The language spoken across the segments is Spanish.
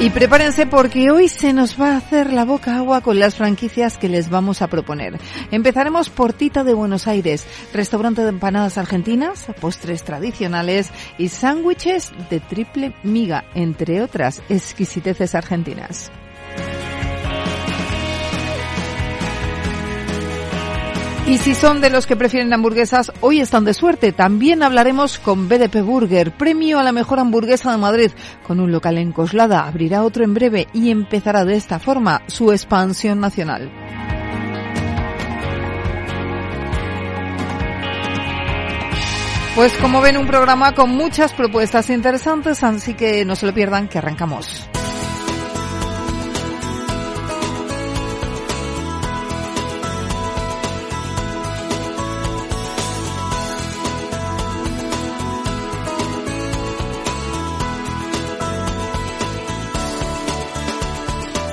Y prepárense porque hoy se nos va a hacer la boca agua con las franquicias que les vamos a proponer. Empezaremos por Tita de Buenos Aires, restaurante de empanadas argentinas, postres tradicionales y sándwiches de triple miga, entre otras exquisiteces argentinas. Y si son de los que prefieren hamburguesas, hoy están de suerte. También hablaremos con BDP Burger, premio a la mejor hamburguesa de Madrid, con un local en Coslada. Abrirá otro en breve y empezará de esta forma su expansión nacional. Pues como ven, un programa con muchas propuestas interesantes, así que no se lo pierdan, que arrancamos.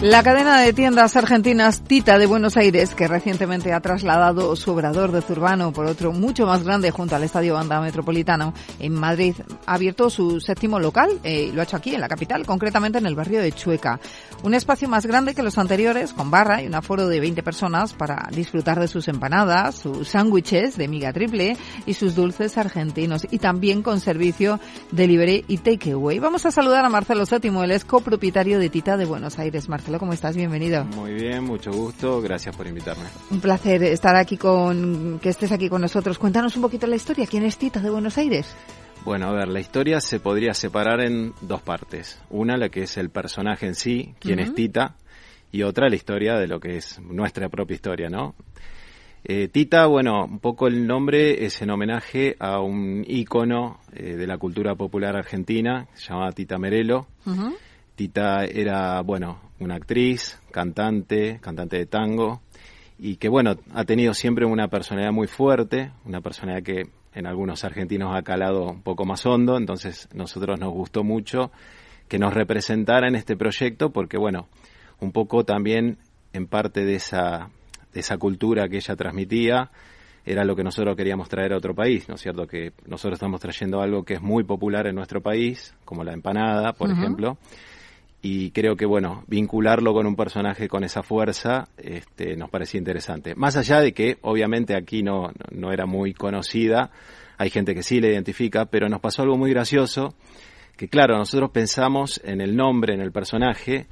La cadena de tiendas argentinas Tita de Buenos Aires, que recientemente ha trasladado su obrador de Zurbano por otro mucho más grande junto al Estadio Banda Metropolitano en Madrid, ha abierto su séptimo local eh, y lo ha hecho aquí en la capital, concretamente en el barrio de Chueca. Un espacio más grande que los anteriores, con barra y un aforo de 20 personas para disfrutar de sus empanadas, sus sándwiches de miga triple y sus dulces argentinos y también con servicio delivery y takeaway. Vamos a saludar a Marcelo Séptimo, el es copropietario de Tita de Buenos Aires. Marcelo, ¿cómo estás? Bienvenido. Muy bien, mucho gusto. Gracias por invitarme. Un placer estar aquí con, que estés aquí con nosotros. Cuéntanos un poquito la historia. ¿Quién es Tita de Buenos Aires? Bueno, a ver, la historia se podría separar en dos partes. Una, la que es el personaje en sí, quién es Tita, y otra, la historia de lo que es nuestra propia historia, ¿no? Eh, Tita, bueno, un poco el nombre es en homenaje a un ícono eh, de la cultura popular argentina, se llamaba Tita Merelo. Tita era, bueno, una actriz, cantante, cantante de tango, y que, bueno, ha tenido siempre una personalidad muy fuerte, una personalidad que en algunos argentinos ha calado un poco más hondo, entonces nosotros nos gustó mucho que nos representara en este proyecto, porque, bueno, un poco también en parte de esa, de esa cultura que ella transmitía, era lo que nosotros queríamos traer a otro país, ¿no es cierto? Que nosotros estamos trayendo algo que es muy popular en nuestro país, como la empanada, por ejemplo, y creo que bueno vincularlo con un personaje con esa fuerza este, nos parecía interesante. Más allá de que obviamente aquí no, no era muy conocida hay gente que sí la identifica pero nos pasó algo muy gracioso que claro nosotros pensamos en el nombre en el personaje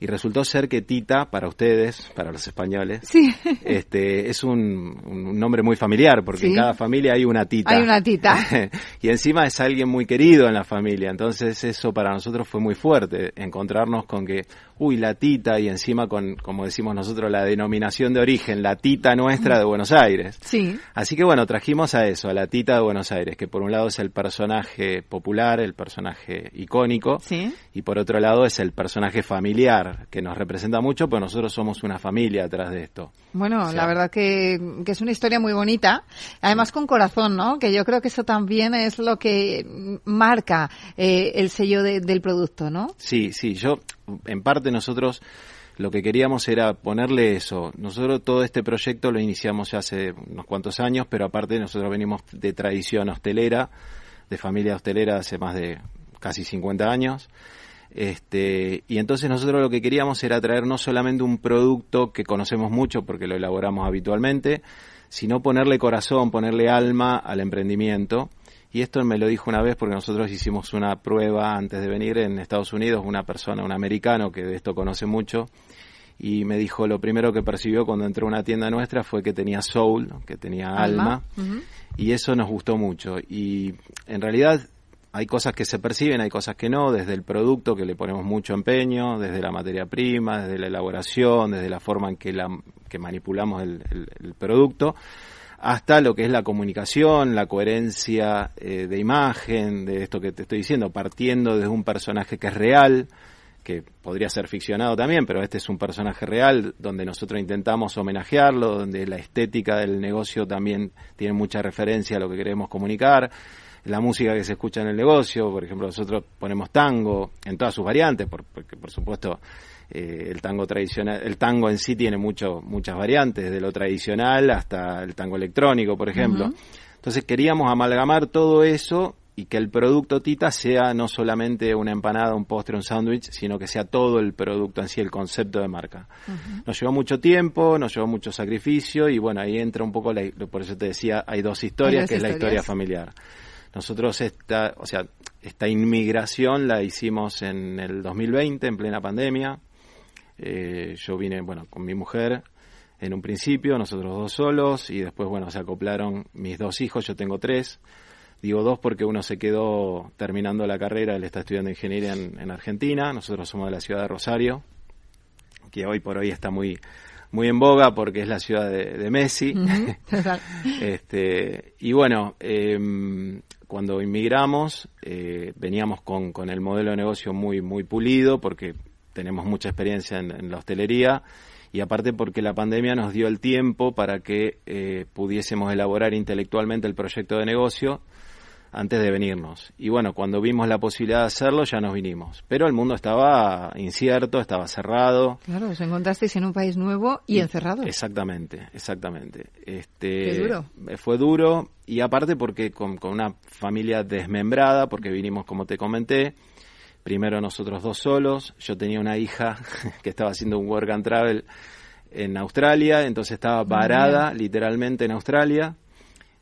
y resultó ser que Tita, para ustedes, para los españoles, Sí. este, es un, un nombre muy familiar, porque Sí. en cada familia hay una Tita. Hay una Tita. y encima es alguien muy querido en la familia, entonces eso para nosotros fue muy fuerte, encontrarnos con que, uy, la Tita, y encima con, como decimos nosotros, la denominación de origen, la Tita nuestra de Buenos Aires. Sí. Así que bueno, trajimos a eso, a la Tita de Buenos Aires, que por un lado es el personaje popular, el personaje icónico, Sí. y por otro lado es el personaje familiar, que nos representa mucho, pues nosotros somos una familia atrás de esto. Bueno, O sea, la verdad que, que es una historia muy bonita, además con corazón, ¿no? Que yo creo que eso también es lo que marca eh, el sello de- del producto, ¿no? Sí, sí, yo, en parte nosotros lo que queríamos era ponerle eso. Nosotros todo este proyecto lo iniciamos ya hace unos cuantos años, pero aparte nosotros venimos de tradición hostelera, de familia hostelera hace más de casi 50 años. Este, y entonces nosotros lo que queríamos era traer no solamente un producto que conocemos mucho porque lo elaboramos habitualmente, sino ponerle corazón, ponerle alma al emprendimiento. Y esto me lo dijo una vez porque nosotros hicimos una prueba antes de venir en Estados Unidos, una persona, un americano que de esto conoce mucho, y me dijo lo primero que percibió cuando entró a una tienda nuestra fue que tenía soul, que tenía alma, y eso nos gustó mucho. Y en realidad hay cosas que se perciben, hay cosas que no, desde el producto que le ponemos mucho empeño, desde la materia prima, desde la elaboración, desde la forma en que, la, que manipulamos el, producto, hasta lo que es la comunicación, la coherencia eh, de imagen, de esto que te estoy diciendo, partiendo desde un personaje que es real, que podría ser ficcionado también, pero este es un personaje real donde nosotros intentamos homenajearlo, donde la estética del negocio también tiene mucha referencia a lo que queremos comunicar, la música que se escucha en el negocio, por ejemplo, nosotros ponemos tango en todas sus variantes, porque por supuesto eh, el tango tradicional, el tango en sí tiene mucho, muchas variantes, de lo tradicional hasta el tango electrónico, por ejemplo. Entonces queríamos amalgamar todo eso y que el producto Tita sea no solamente una empanada, un postre, un sándwich, sino que sea todo el producto en sí, el concepto de marca. Nos llevó mucho tiempo, nos llevó mucho sacrificio y bueno, ahí entra un poco, la, por eso te decía, hay dos historias, que es la historia familiar. Nosotros esta, o sea, esta inmigración la hicimos en el 2020, en plena pandemia. Eh, yo vine, bueno, con mi mujer en un principio, nosotros dos solos, y después, bueno, se acoplaron mis dos hijos, yo tengo tres. Digo dos porque uno se quedó terminando la carrera, él está estudiando ingeniería en, Argentina, nosotros somos de la ciudad de Rosario, que hoy por hoy está muy muy en boga porque es la ciudad de, Messi. este, y bueno, em, cuando inmigramos eh, veníamos con, con, el modelo de negocio muy, muy pulido porque tenemos mucha experiencia en, la hostelería y aparte porque la pandemia nos dio el tiempo para que eh, pudiésemos elaborar intelectualmente el proyecto de negocio antes de venirnos. Y bueno, cuando vimos la posibilidad de hacerlo, ya nos vinimos. Pero el mundo estaba incierto, estaba cerrado. Claro, os encontrasteis en un país nuevo y, encerrado. Exactamente, exactamente. Este, Qué duro. Fue duro y aparte porque con, una familia desmembrada, porque vinimos, como te comenté, primero nosotros dos solos, yo tenía una hija que estaba haciendo un work and travel en Australia, entonces estaba varada literalmente en Australia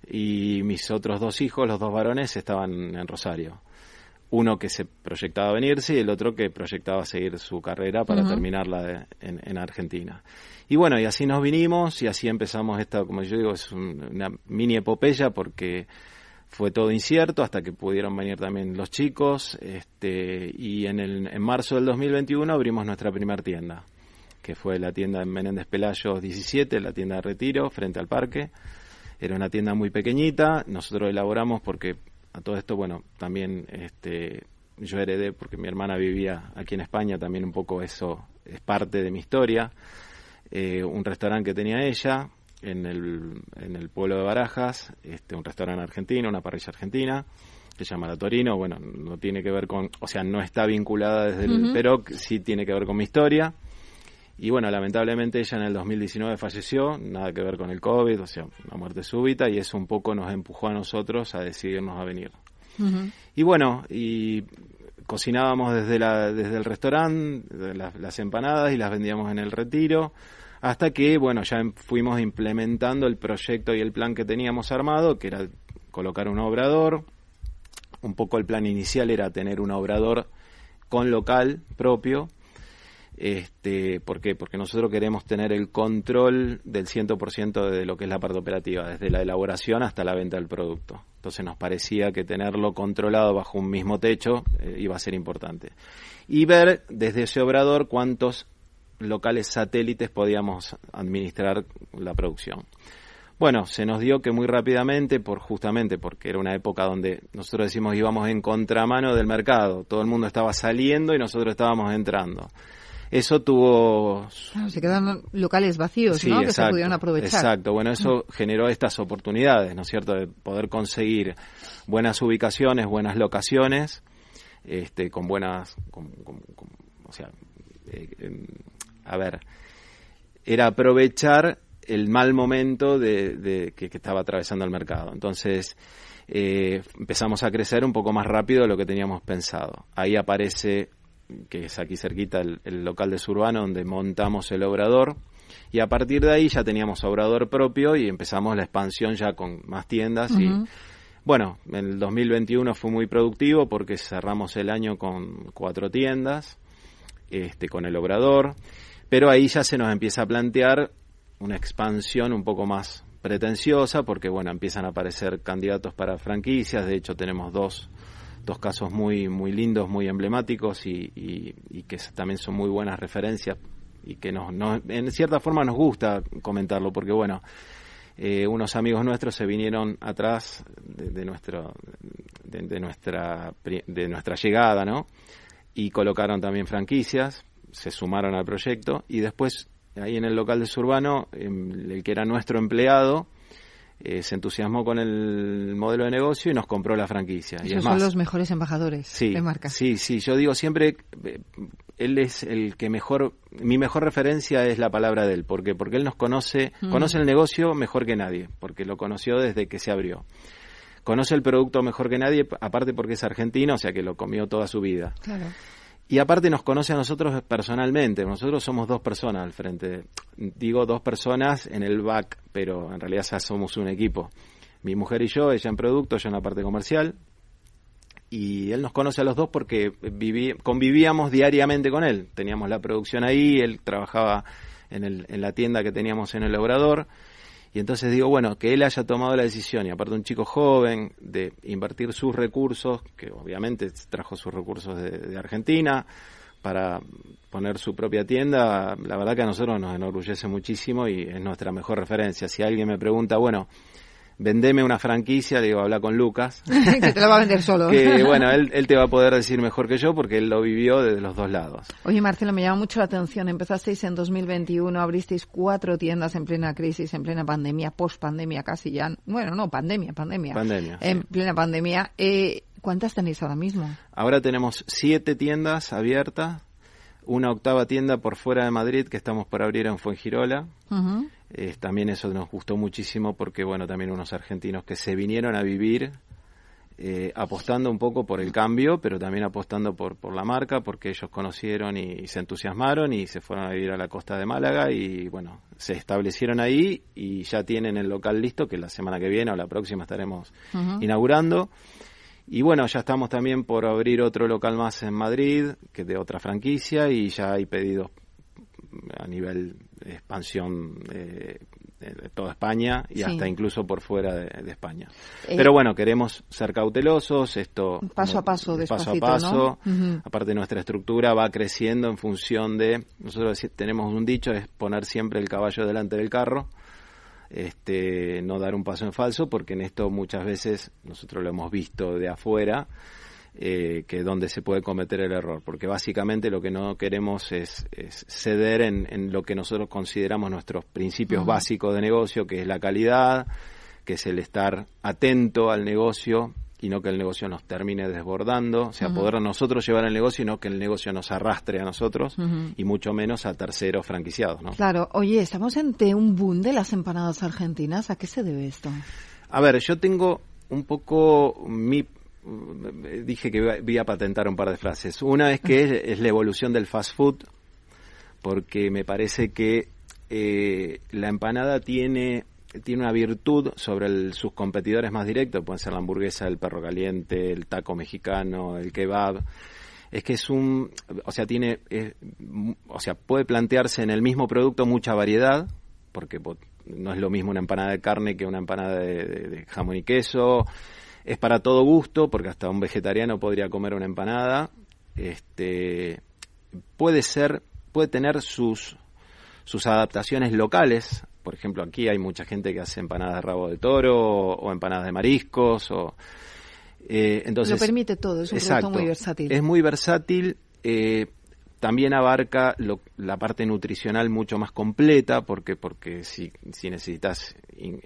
y mis otros dos hijos, los dos varones, estaban en Rosario. Uno que se proyectaba venirse y el otro que proyectaba seguir su carrera para terminarla en, Argentina. Y bueno, y así nos vinimos y así empezamos esta, como yo digo, es una mini epopeya porque fue todo incierto hasta que pudieron venir también los chicos este, y en, el, en marzo del 2021 abrimos nuestra primera tienda que fue la tienda en Menéndez Pelayos 17, la tienda de retiro frente al parque era una tienda muy pequeñita, nosotros elaboramos porque a todo esto, bueno, también este, yo heredé porque mi hermana vivía aquí en España, también un poco eso es parte de mi historia. Eh, un restaurante que tenía ella en el, en el pueblo de Barajas, este, un restaurante argentino, una parrilla argentina, que se llama La Torino, bueno, no tiene que ver con, o sea, no está vinculada desde el, pero sí tiene que ver con mi historia. Y bueno, lamentablemente ella en el 2019 falleció, nada que ver con el COVID, o sea, una muerte súbita, y eso un poco nos empujó a nosotros a decidirnos a venir. Y bueno, y cocinábamos desde, la, desde el restaurante, las, empanadas y las vendíamos en el retiro, hasta que, bueno, ya fuimos implementando el proyecto y el plan que teníamos armado, que era colocar un obrador. Un poco el plan inicial era tener un obrador con local propio, este, ¿Por qué? Porque nosotros queremos tener el control del 100% de lo que es la parte operativa, desde la elaboración hasta la venta del producto. Entonces nos parecía que tenerlo controlado bajo un mismo techo eh, iba a ser importante. Y ver desde ese obrador cuántos locales satélites podíamos administrar la producción. Bueno, se nos dio que muy rápidamente, por justamente porque era una época donde nosotros decimos íbamos en contramano del mercado, todo el mundo estaba saliendo y nosotros estábamos entrando eso tuvo... se quedan locales vacíos, ¿no? que se pudieron aprovechar. Exacto, bueno, eso mm. generó estas oportunidades, ¿no es cierto?, de poder conseguir buenas ubicaciones, buenas locaciones, este, con buenas... o sea, eh, a ver, era aprovechar el mal momento de, que, estaba atravesando el mercado. Entonces, eh, empezamos a crecer un poco más rápido de lo que teníamos pensado. Ahí aparece que es aquí cerquita el, local de Surbano, donde montamos el obrador. Y a partir de ahí ya teníamos obrador propio y empezamos la expansión ya con más tiendas. Y bueno, en el 2021 fue muy productivo porque cerramos el año con cuatro tiendas, este, con el obrador. Pero ahí ya se nos empieza a plantear una expansión un poco más pretenciosa porque bueno, empiezan a aparecer candidatos para franquicias. De hecho, tenemos dos dos casos muy, muy lindos, muy emblemáticos y, que también son muy buenas referencias y que nos, en cierta forma nos gusta comentarlo porque bueno, eh, unos amigos nuestros se vinieron atrás de, nuestro, de, nuestra, de nuestra llegada, ¿no? Y colocaron también franquicias, se sumaron al proyecto y después ahí en el local de Surbano, el que era nuestro empleado, eh, se entusiasmó con el modelo de negocio y nos compró la franquicia. Esos son los mejores embajadores de marca. Sí, sí, yo digo siempre, eh, él es el que mejor, mi mejor referencia es la palabra de él, porque porque él nos conoce, mm. conoce el negocio mejor que nadie, porque lo conoció desde que se abrió. Conoce el producto mejor que nadie, aparte porque es argentino, o sea que lo comió toda su vida. Claro. Y aparte nos conoce a nosotros personalmente. Nosotros somos dos personas al frente. Digo dos personas en el back, pero en realidad ya somos un equipo. Mi mujer y yo, ella en producto, yo en la parte comercial. Y él nos conoce a los dos porque convivíamos diariamente con él. Teníamos la producción ahí, él trabajaba en, el, en la tienda que teníamos en el obrador y entonces digo, bueno, que él haya tomado la decisión, y aparte un chico joven, de invertir sus recursos, que obviamente trajo sus recursos de, Argentina, para poner su propia tienda, la verdad que a nosotros nos enorgullece muchísimo y es nuestra mejor referencia. Si alguien me pregunta, bueno, vendeme una franquicia, le digo, habla con Lucas. que te la va a vender solo. que bueno, él, él, te va a poder decir mejor que yo porque él lo vivió desde los dos lados. Oye, Marcelo, me llama mucho la atención. Empezasteis en 2021, abristeis cuatro tiendas en plena crisis, en plena pandemia, post-pandemia casi ya. Bueno, no, pandemia, pandemia. Pandemia. En plena pandemia. Eh, ¿Cuántas tenéis ahora mismo? Ahora tenemos siete tiendas abiertas, una octava tienda por fuera de Madrid que estamos por abrir en Fuengirola. Eh, también eso nos gustó muchísimo porque, bueno, también unos argentinos que se vinieron a vivir eh, apostando un poco por el cambio, pero también apostando por, por la marca, porque ellos conocieron y, se entusiasmaron y se fueron a vivir a la costa de Málaga y, bueno, se establecieron ahí y ya tienen el local listo, que la semana que viene o la próxima estaremos inaugurando. Y bueno, ya estamos también por abrir otro local más en Madrid, que de otra franquicia, y ya hay pedidos a nivel de expansión de toda España y hasta incluso por fuera de, España. Eh, Pero bueno, queremos ser cautelosos, esto paso a paso, paso a paso. Aparte nuestra estructura va creciendo en función de nosotros tenemos un dicho es poner siempre el caballo delante del carro. Este, no dar un paso en falso porque en esto muchas veces nosotros lo hemos visto de afuera eh, que donde se puede cometer el error, porque básicamente lo que no queremos es, ceder en, lo que nosotros consideramos nuestros principios básicos de negocio, que es la calidad, que es el estar atento al negocio y no que el negocio nos termine desbordando, o sea, poder nosotros llevar el negocio y no que el negocio nos arrastre a nosotros y mucho menos a terceros franquiciados, ¿no? Claro, oye, estamos ante un boom de las empanadas argentinas, ¿a qué se debe esto? A ver, yo tengo un poco mi dije que voy a patentar un par de frases. Una es que es, la evolución del fast food, porque me parece que eh, la empanada tiene tiene una virtud sobre sus competidores más directos, pueden ser la hamburguesa, el perro caliente, el taco mexicano, el kebab. Es que es un, o sea, tiene, o sea, puede plantearse en el mismo producto mucha variedad, porque no es lo mismo una empanada de carne que una empanada de jamón y queso, es para todo gusto, porque hasta un vegetariano podría comer una empanada. Este, puede ser, puede tener sus, sus adaptaciones locales. Por ejemplo, aquí hay mucha gente que hace empanadas de rabo de toro o, empanadas de mariscos. O, eh, entonces, Lo permite todo, es un producto muy versátil. Es muy versátil. Eh, también abarca la parte nutricional mucho más completa, porque porque si, si necesitas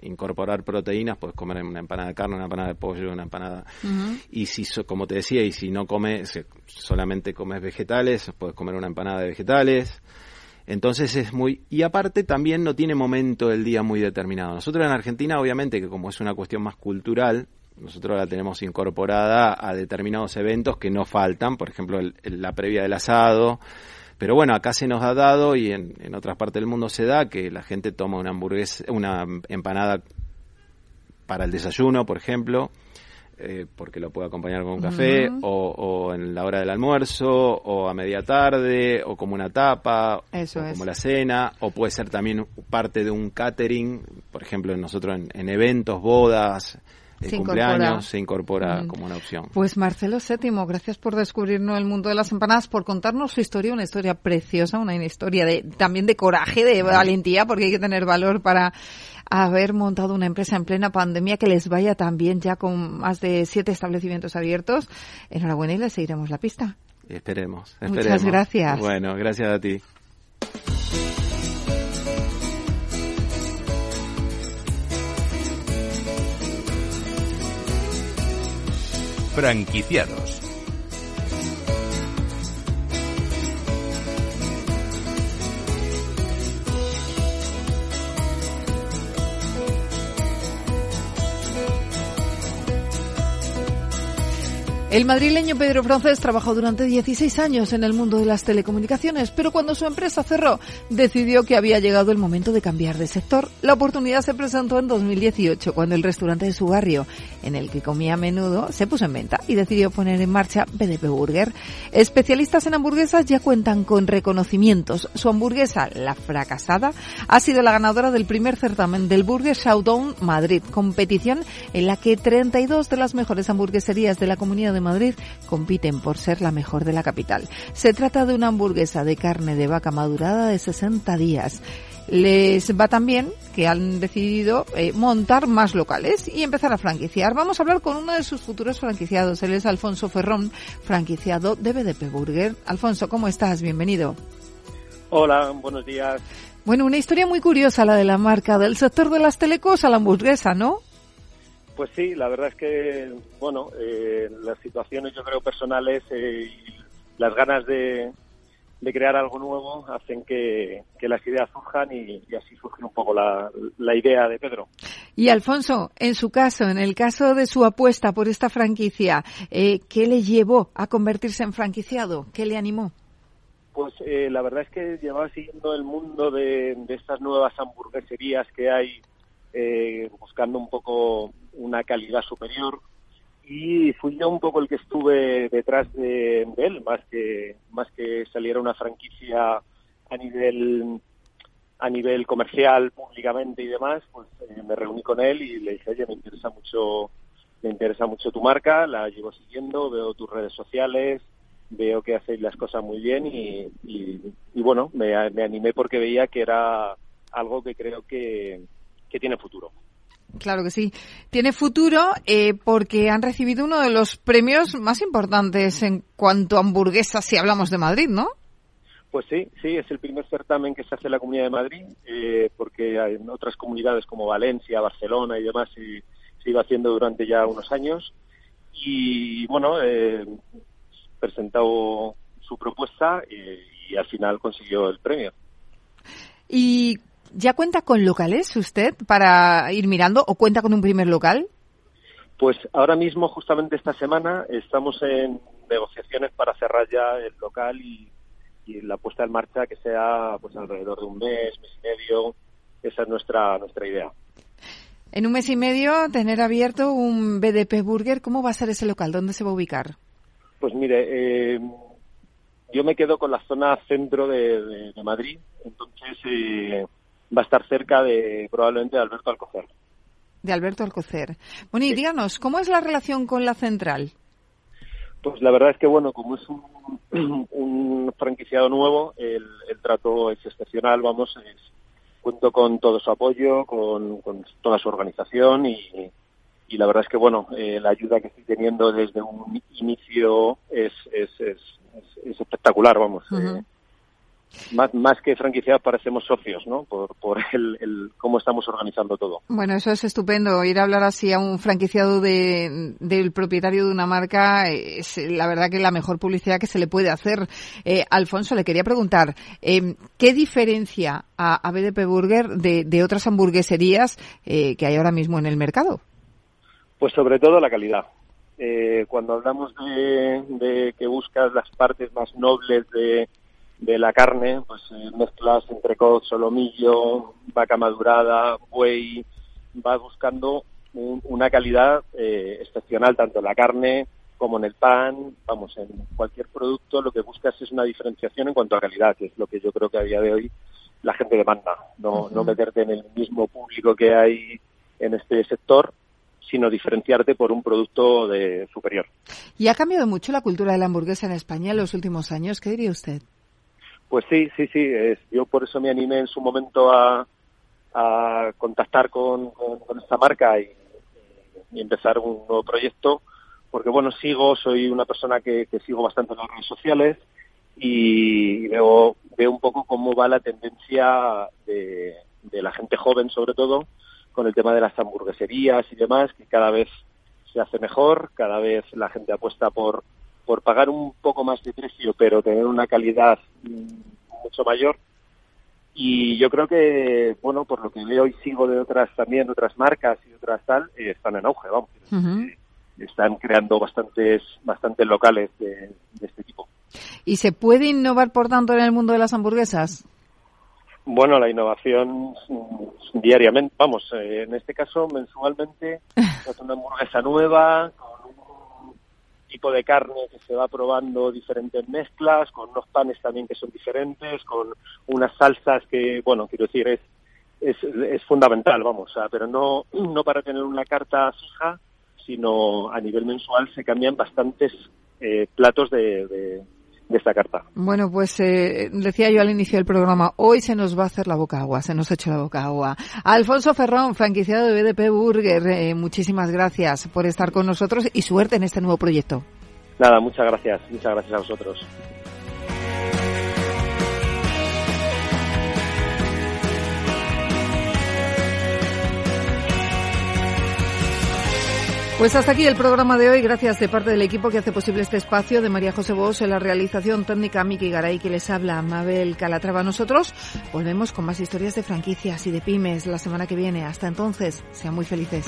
incorporar proteínas, puedes comer una empanada de carne, una empanada de pollo, una empanada. Y si, como te decía, y si no comes, solamente comes vegetales, puedes comer una empanada de vegetales. Entonces es muy... Y aparte también no tiene momento del día muy determinado. Nosotros en Argentina, obviamente, que como es una cuestión más cultural, nosotros la tenemos incorporada a determinados eventos que no faltan, por ejemplo, la previa del asado. Pero bueno, acá se nos ha dado y en, en otras partes del mundo se da que la gente toma una hamburguesa, una empanada para el desayuno, por ejemplo, eh, porque lo puede acompañar con un café, o, en la hora del almuerzo, o a media tarde, o como una tapa, o como la cena, o puede ser también parte de un catering, por ejemplo, nosotros en eventos, bodas, el cumpleaños se incorpora como una opción. Pues Marcelo VII, gracias por descubrirnos el mundo de las empanadas, por contarnos su historia, una historia preciosa, una historia de también de coraje, de valentía, porque hay que tener valor para haber montado una empresa en plena pandemia que les vaya tan bien ya con más de siete establecimientos abiertos. Enhorabuena y les seguiremos la pista. Esperemos, esperemos. Muchas gracias. Bueno, gracias a ti. Franquiciados El madrileño Pedro Francés trabajó durante 16 años en el mundo de las telecomunicaciones, pero cuando su empresa cerró, decidió que había llegado el momento de cambiar de sector. La oportunidad se presentó en 2018, cuando el restaurante de su barrio, en el que comía a menudo, se puso en venta y decidió poner en marcha BDP Burger. Especialistas en hamburguesas ya cuentan con reconocimientos. Su hamburguesa, la fracasada, ha sido la ganadora del primer certamen del Burger Showdown Madrid, competición en la que 32 de las mejores hamburgueserías de la comunidad de Madrid compiten por ser la mejor de la capital. Se trata de una hamburguesa de carne de vaca madurada de 60 días. Les va también que han decidido eh, montar más locales y empezar a franquiciar. Vamos a hablar con uno de sus futuros franquiciados. Él es Alfonso Ferrón, franquiciado de BDP Burger. Alfonso, ¿cómo estás? Bienvenido. Hola, buenos días. Bueno, una historia muy curiosa la de la marca del sector de las telecos a la hamburguesa, ¿no? Pues sí, la verdad es que, bueno, eh, las situaciones yo creo personales eh, y las ganas de, crear algo nuevo hacen que, las ideas surjan y, así surge un poco la, idea de Pedro. Y Alfonso, en su caso, en el caso de su apuesta por esta franquicia, eh, ¿qué le llevó a convertirse en franquiciado? ¿Qué le animó? Pues eh, la verdad es que llevaba siguiendo el mundo de, de estas nuevas hamburgueserías que hay eh, buscando un poco una calidad superior y fui yo un poco el que estuve detrás de, él, más que más que saliera una franquicia a nivel a nivel comercial, públicamente y demás, pues eh, me reuní con él y le dije, oye, me interesa mucho, me interesa mucho tu marca, la llevo siguiendo, veo tus redes sociales, veo que hacéis las cosas muy bien y, bueno, me, me animé porque veía que era algo que creo que, que tiene futuro. Claro que sí. Tiene futuro eh, porque han recibido uno de los premios más importantes en cuanto a hamburguesas si hablamos de Madrid, ¿no? Pues sí, sí, es el primer certamen que se hace en la Comunidad de Madrid, eh, porque en otras comunidades como Valencia, Barcelona y demás se, iba haciendo durante ya unos años. Y bueno, eh, presentó su propuesta y, y al final consiguió el premio. ¿Y ¿Ya cuenta con locales usted para ir mirando o cuenta con un primer local? Pues ahora mismo, justamente esta semana, estamos en negociaciones para cerrar ya el local y, la puesta en marcha que sea pues alrededor de un mes, mes y medio. Esa es nuestra, nuestra idea. En un mes y medio, tener abierto un BDP Burger, ¿cómo va a ser ese local? ¿Dónde se va a ubicar? Pues mire, eh, yo me quedo con la zona centro de, Madrid, entonces eh, va a estar cerca de probablemente de Alberto Alcocer. De Alberto Alcocer. Bueno, y díganos, ¿cómo es la relación con la central? Pues la verdad es que, bueno, como es un, franquiciado nuevo, el, trato es excepcional, vamos, es, cuento con todo su apoyo, con, toda su organización y, la verdad es que, bueno, eh, la ayuda que estoy teniendo desde un inicio es, es, espectacular, vamos. Más, más que franquiciados parecemos socios, ¿no? Por, por el, cómo estamos organizando todo. Bueno, eso es estupendo. Ir a hablar así a un franquiciado de, del propietario de una marca es la verdad que la mejor publicidad que se le puede hacer. Eh, Alfonso, le quería preguntar, eh, ¿qué diferencia a, BDP Burger de, de otras hamburgueserías eh, que hay ahora mismo en el mercado? Pues sobre todo la calidad. Eh, cuando hablamos de, de que buscas las partes más nobles de de la carne, pues eh, mezclas entre solomillo, vaca madurada, buey, vas buscando una calidad eh, excepcional tanto en la carne como en el pan, vamos, en cualquier producto lo que buscas es una diferenciación en cuanto a calidad, que es lo que yo creo que a día de hoy la gente demanda, no, no meterte en el mismo público que hay en este sector sino diferenciarte por un producto de superior. ¿Y ha cambiado mucho la cultura de la hamburguesa en España en los últimos años? ¿Qué diría usted? Pues sí, sí, sí. yo por eso me animé en su momento a, contactar con, esta marca y, empezar un nuevo proyecto, porque bueno, sigo, soy una persona que, sigo bastante en las redes sociales y veo, veo un poco cómo va la tendencia de, de la gente joven sobre todo con el tema de las hamburgueserías y demás, que cada vez se hace mejor, cada vez la gente apuesta por, por pagar un poco más de precio, pero tener una calidad mm, mucho mayor. Y yo creo que, bueno, por lo que veo y sigo de otras también, otras marcas y otras tal, eh, están en auge, vamos. Están creando bastantes, bastantes locales de, de este tipo. ¿Y se puede innovar, por tanto, en el mundo de las hamburguesas? Bueno, la innovación mm, diariamente, vamos, eh, en este caso mensualmente, es una hamburguesa nueva, con tipo de carne que se va probando diferentes mezclas, con unos panes también que son diferentes, con unas salsas que, bueno, quiero decir, es, es, es fundamental, vamos, pero no, no para tener una carta fija, sino a nivel mensual se cambian bastantes eh, platos de de esta carta. Bueno, pues eh, decía yo al inicio del programa, hoy se nos va a hacer la boca agua, se nos ha hecho la boca agua. Alfonso Ferrón, franquiciado de BDP Burger, eh, muchísimas gracias por estar con nosotros y suerte en este nuevo proyecto. Nada, muchas gracias, muchas gracias a vosotros. Pues hasta aquí el programa de hoy. Gracias de parte del equipo que hace posible este espacio, de María José Bos en la realización técnica, Miki Garay, que les habla, Mabel Calatrava. Nosotros volvemos con más historias de franquicias y de pymes la semana que viene. Hasta entonces, sean muy felices.